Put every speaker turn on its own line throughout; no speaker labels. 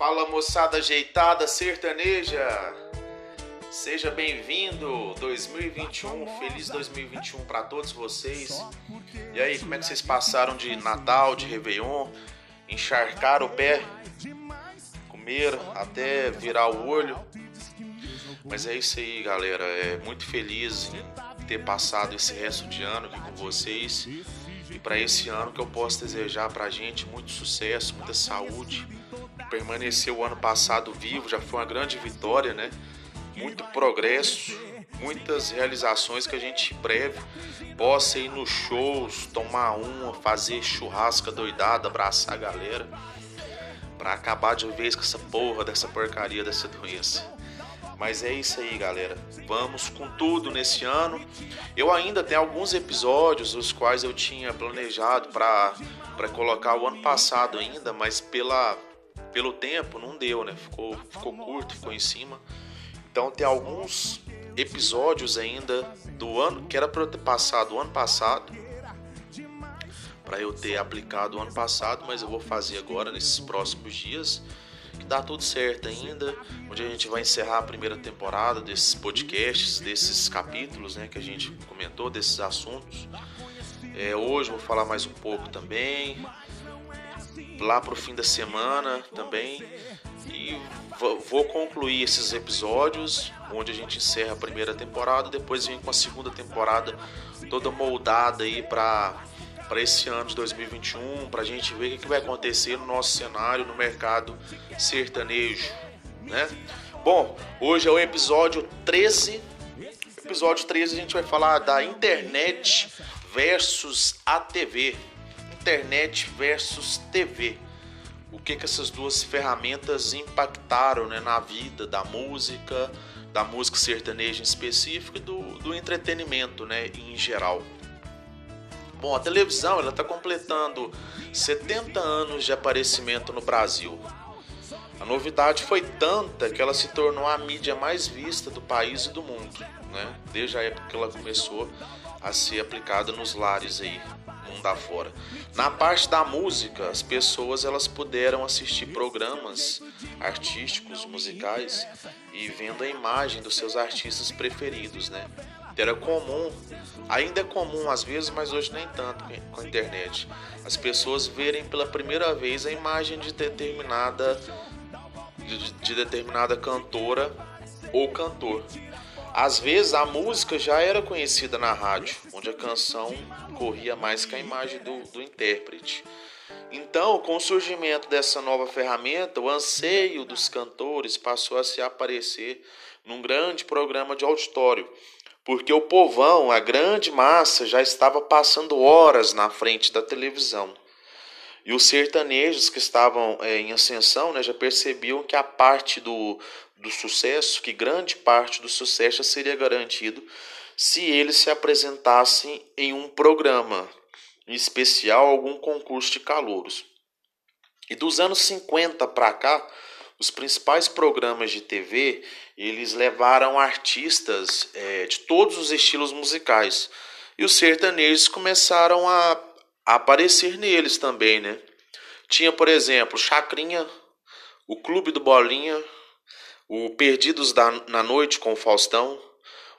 Fala moçada ajeitada sertaneja! Seja bem-vindo 2021, feliz 2021 para todos vocês. E aí, como é que vocês passaram de Natal, de Réveillon? Encharcaram o pé, comeram até virar o olho. Mas é isso aí, galera. É muito feliz em ter passado esse resto de ano aqui com vocês. E para esse ano que eu posso desejar pra gente muito sucesso, muita saúde. Permanecer o ano passado vivo já foi uma grande vitória, né? Muito progresso, muitas realizações que a gente breve possa ir nos shows, tomar uma, fazer churrasca doidada, abraçar a galera, para acabar de vez com essa porra dessa porcaria dessa doença. Mas é isso aí, galera. Vamos com tudo nesse ano. Eu ainda tenho alguns episódios os quais eu tinha planejado para colocar o ano passado ainda, mas pela, pelo tempo não deu, né? Ficou, ficou curto, ficou em cima. Então tem alguns episódios ainda do ano que era para eu ter passado o ano passado para eu ter aplicado o ano passado, mas eu vou fazer agora nesses próximos dias que dá tudo certo ainda, onde a gente vai encerrar a primeira temporada desses podcasts, desses capítulos né, que a gente comentou, desses assuntos. É, hoje vou falar mais um pouco também, lá para o fim da semana também, e vou concluir esses episódios, onde a gente encerra a primeira temporada, depois vem com a segunda temporada toda moldada aí para para esse ano de 2021, para a gente ver o que vai acontecer no nosso cenário, no mercado sertanejo, né? Bom, hoje é o episódio 13. Episódio 13 a gente vai falar da internet versus a TV. Internet versus TV. O que que essas duas ferramentas impactaram né, na vida da música, da música sertaneja em específico e do, do entretenimento né, em geral. Bom, a televisão está completando 70 anos de aparecimento no Brasil. A novidade foi tanta que ela se tornou a mídia mais vista do país e do mundo, né? Desde a época que ela começou a ser aplicada nos lares aí, mundo afora. Na parte da música, as pessoas elas puderam assistir programas artísticos, musicais e vendo a imagem dos seus artistas preferidos, né? Era comum, ainda é comum às vezes, mas hoje nem tanto com a internet. As pessoas verem pela primeira vez a imagem de determinada de, de determinada cantora ou cantor. Às vezes a música já era conhecida na rádio, onde a canção corria mais que a imagem do, do intérprete. Então, com o surgimento dessa nova ferramenta, o anseio dos cantores passou a se aparecer num grande programa de auditório, porque o povão, a grande massa, já estava passando horas na frente da televisão. E os sertanejos que estavam é, em ascensão né, já percebiam que a parte do, do sucesso, que grande parte do sucesso já seria garantido se eles se apresentassem em um programa, em especial algum concurso de calouros. E dos anos 50 para cá, os principais programas de TV eles levaram artistas é, de todos os estilos musicais e os sertanejos começaram a, aparecer neles também, né? Tinha, por exemplo, Chacrinha, o Clube do Bolinha, o Perdidos da, na Noite com o Faustão,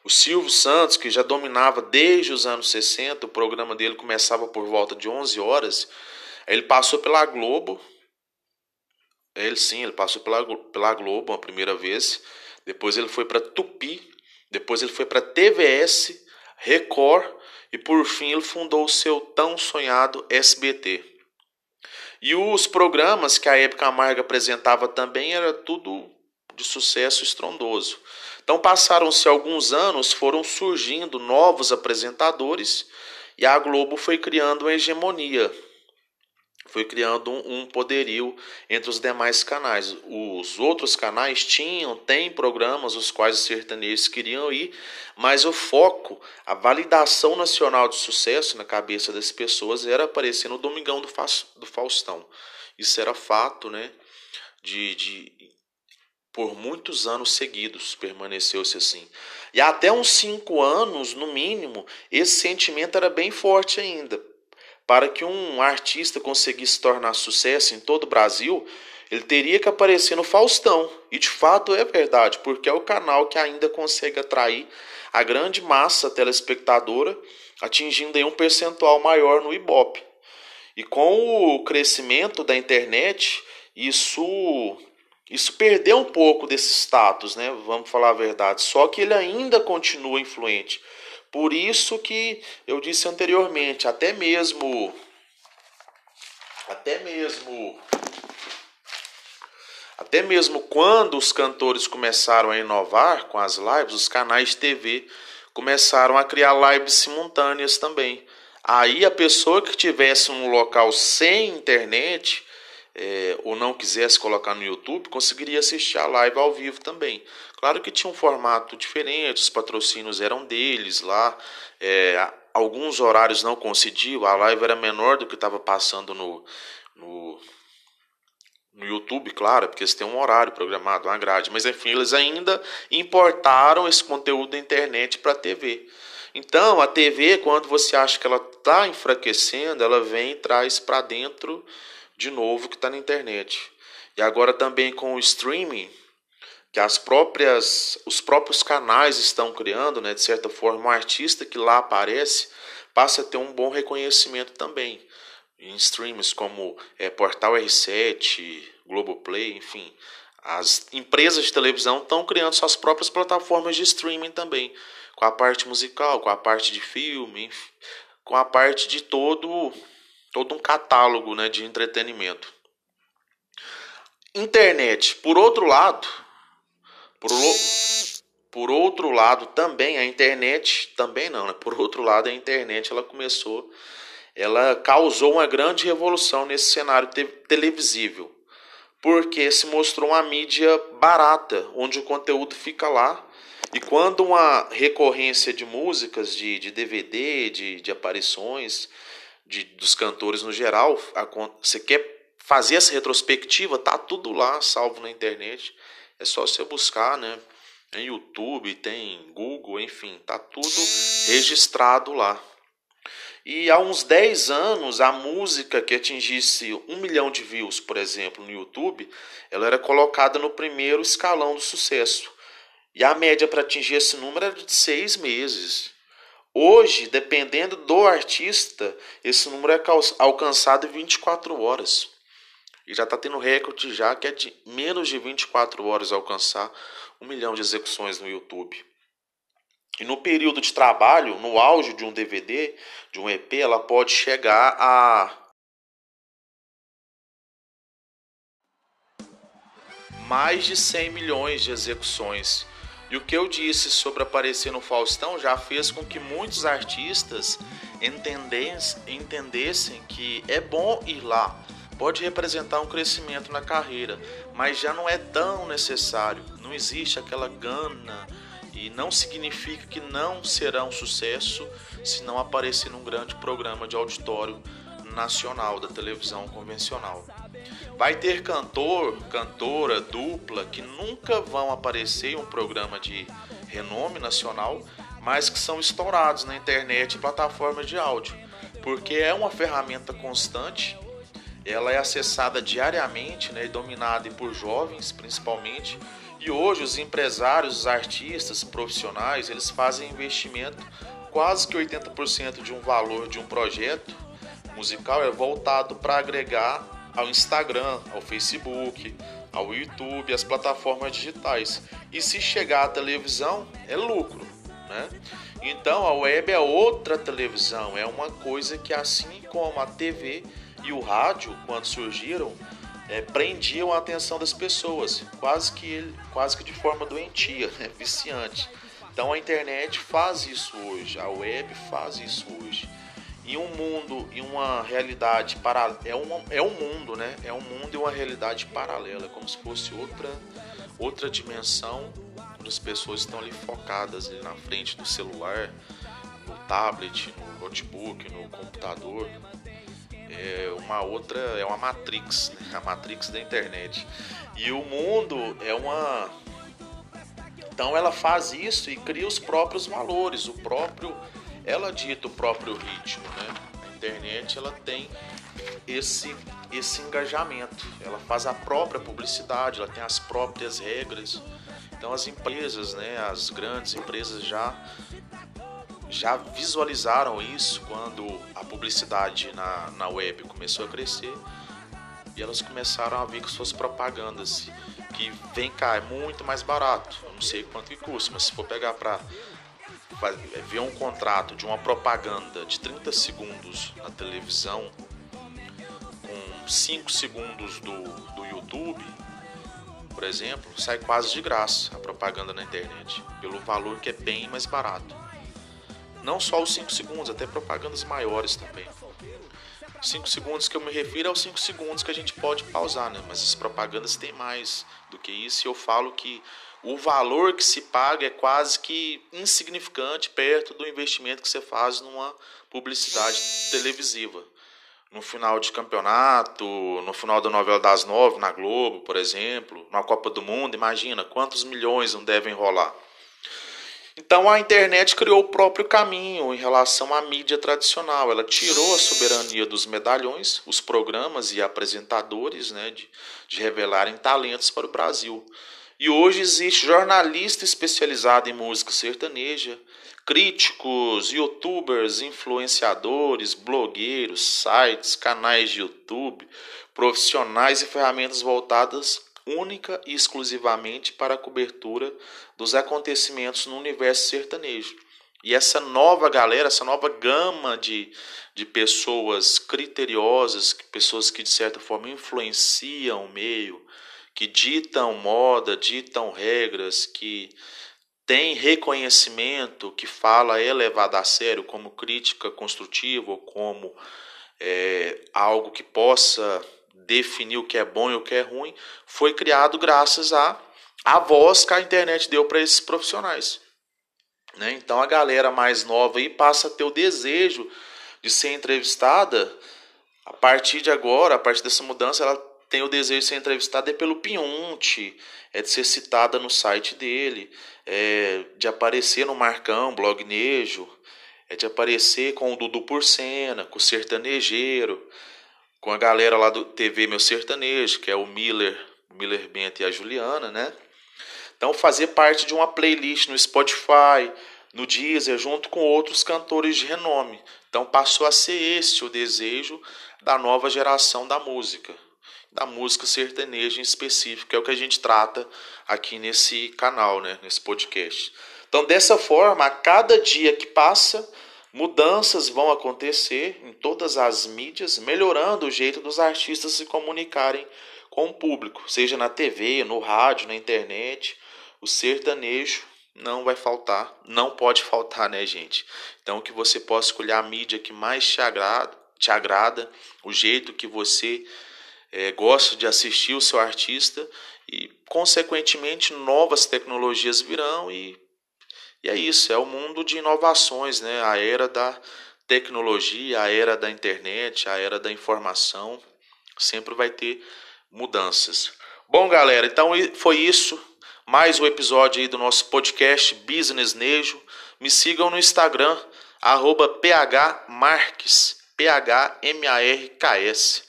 o Silvio Santos, que já dominava desde os anos 60, o programa dele começava por volta de 11 horas. Ele passou pela Globo, ele sim, ele passou pela, pela Globo uma primeira vez. Depois ele foi para Tupi. Depois ele foi para TVS, Record e por fim ele fundou o seu tão sonhado SBT. E os programas que a Época Amarga apresentava também era tudo de sucesso estrondoso. Então passaram-se alguns anos, foram surgindo novos apresentadores e a Globo foi criando uma hegemonia foi criando um, poderio entre os demais canais. Os outros canais tinham, têm programas os quais os sertanejos queriam ir, mas o foco, a validação nacional de sucesso na cabeça das pessoas era aparecer no Domingão do, Faustão. Isso era fato, né? De, de por muitos anos seguidos permaneceu-se assim. E até uns cinco anos, no mínimo, esse sentimento era bem forte ainda para que um artista conseguisse tornar sucesso em todo o Brasil, ele teria que aparecer no Faustão. E de fato é verdade, porque é o canal que ainda consegue atrair a grande massa telespectadora, atingindo aí um percentual maior no Ibope. E com o crescimento da internet, isso isso perdeu um pouco desse status, né? Vamos falar a verdade. Só que ele ainda continua influente. Por isso que eu disse anteriormente, até mesmo até mesmo até mesmo quando os cantores começaram a inovar com as lives, os canais de TV começaram a criar lives simultâneas também. Aí a pessoa que tivesse um local sem internet, é, ou não quisesse colocar no YouTube, conseguiria assistir a live ao vivo também. Claro que tinha um formato diferente, os patrocínios eram deles lá, é, alguns horários não coincidiam, a live era menor do que estava passando no, no, no YouTube, claro, porque eles têm um horário programado, uma grade, mas enfim, eles ainda importaram esse conteúdo da internet para a TV. Então, a TV, quando você acha que ela está enfraquecendo, ela vem e traz para dentro de novo que está na internet. E agora também com o streaming, que as próprias, os próprios canais estão criando, né, de certa forma, um artista que lá aparece passa a ter um bom reconhecimento também. Em streams como é, Portal R7, Globoplay, enfim. As empresas de televisão estão criando suas próprias plataformas de streaming também, com a parte musical, com a parte de filme, com a parte de todo todo um catálogo né, de entretenimento. Internet, por outro lado, por, por outro lado também a internet, também não, né? Por outro lado a internet ela começou, ela causou uma grande revolução nesse cenário te televisível, porque se mostrou uma mídia barata, onde o conteúdo fica lá e quando uma recorrência de músicas, de, de DVD, de, de aparições, de, dos cantores no geral, a, você quer fazer essa retrospectiva, tá tudo lá salvo na internet. É só você buscar, né? Tem YouTube, tem Google, enfim, tá tudo registrado lá. E há uns 10 anos, a música que atingisse um milhão de views, por exemplo, no YouTube, ela era colocada no primeiro escalão do sucesso. E a média para atingir esse número era de seis meses. Hoje, dependendo do artista, esse número é alcançado em 24 horas. E já está tendo recorde já que é de menos de 24 horas alcançar um milhão de execuções no YouTube. E no período de trabalho, no auge de um DVD, de um EP, ela pode chegar a mais de 100 milhões de execuções. E o que eu disse sobre aparecer no Faustão já fez com que muitos artistas entendessem que é bom ir lá, pode representar um crescimento na carreira, mas já não é tão necessário, não existe aquela gana e não significa que não será um sucesso se não aparecer num grande programa de auditório nacional da televisão convencional. Vai ter cantor, cantora, dupla que nunca vão aparecer em um programa de renome nacional, mas que são estourados na internet e plataformas de áudio, porque é uma ferramenta constante, ela é acessada diariamente né, e dominada por jovens principalmente. E hoje os empresários, os artistas, profissionais, eles fazem investimento quase que 80% de um valor de um projeto musical é voltado para agregar ao Instagram, ao Facebook, ao YouTube, às plataformas digitais. E se chegar à televisão, é lucro, né? Então a web é outra televisão, é uma coisa que assim como a TV e o rádio, quando surgiram, é, prendiam a atenção das pessoas, quase que, quase que de forma doentia, né? viciante. Então a internet faz isso hoje, a web faz isso hoje em um mundo e uma realidade paralela. É, um é um mundo, né? É um mundo e uma realidade paralela, como se fosse outra, outra dimensão onde as pessoas estão ali focadas ali na frente do celular, no tablet, no notebook, no computador. É uma outra, é uma matrix, né? a matrix da internet. E o mundo é uma. Então ela faz isso e cria os próprios valores, o próprio ela dita o próprio ritmo, né? internet ela tem esse esse engajamento. Ela faz a própria publicidade, ela tem as próprias regras. Então as empresas, né, as grandes empresas já já visualizaram isso quando a publicidade na, na web começou a crescer e elas começaram a ver que fosse propagandas que vem cá é muito mais barato. Eu não sei quanto que custa, mas se for pegar para ver um contrato de uma propaganda de 30 segundos na televisão com 5 segundos do, do YouTube, por exemplo, sai quase de graça a propaganda na internet, pelo valor que é bem mais barato. Não só os 5 segundos, até propagandas maiores também. 5 segundos que eu me refiro aos 5 segundos que a gente pode pausar, né? Mas as propagandas têm mais do que isso e eu falo que o valor que se paga é quase que insignificante perto do investimento que você faz numa publicidade televisiva. No final de campeonato, no final da novela das nove, na Globo, por exemplo, na Copa do Mundo, imagina quantos milhões não devem rolar. Então a internet criou o próprio caminho em relação à mídia tradicional. Ela tirou a soberania dos medalhões, os programas e apresentadores né, de, de revelarem talentos para o Brasil. E hoje existe jornalista especializado em música sertaneja, críticos, youtubers, influenciadores, blogueiros, sites, canais de YouTube, profissionais e ferramentas voltadas única e exclusivamente para a cobertura dos acontecimentos no universo sertanejo. E essa nova galera, essa nova gama de, de pessoas criteriosas, pessoas que de certa forma influenciam o meio, que ditam moda, ditam regras, que têm reconhecimento, que fala levado a sério como crítica construtiva ou como é, algo que possa definir o que é bom e o que é ruim, foi criado graças a a voz que a internet deu para esses profissionais. Né? Então a galera mais nova aí passa a ter o desejo de ser entrevistada a partir de agora, a partir dessa mudança, ela tem o desejo de ser entrevistada é pelo Pinhunte, é de ser citada no site dele, é de aparecer no Marcão, blog Nejo, é de aparecer com o Dudu Porcena, com o Sertanejeiro, com a galera lá do TV Meu Sertanejo, que é o Miller, Miller Bento e a Juliana, né? Então fazer parte de uma playlist no Spotify, no Deezer, junto com outros cantores de renome. Então passou a ser esse o desejo da nova geração da música, da música sertaneja em específico, que é o que a gente trata aqui nesse canal, né, nesse podcast. Então dessa forma, a cada dia que passa, Mudanças vão acontecer em todas as mídias, melhorando o jeito dos artistas se comunicarem com o público, seja na TV, no rádio, na internet. O sertanejo não vai faltar, não pode faltar, né, gente? Então que você possa escolher a mídia que mais te agrada, te agrada o jeito que você é, gosta de assistir o seu artista e, consequentemente, novas tecnologias virão e e é isso, é o mundo de inovações, né? A era da tecnologia, a era da internet, a era da informação, sempre vai ter mudanças. Bom, galera, então foi isso. Mais um episódio aí do nosso podcast Business Nejo. Me sigam no Instagram, arroba phmarques, P-H-M-A-R-K-S.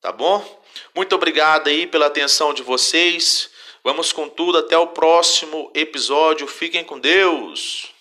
Tá bom? Muito obrigado aí pela atenção de vocês. Vamos com tudo, até o próximo episódio. Fiquem com Deus.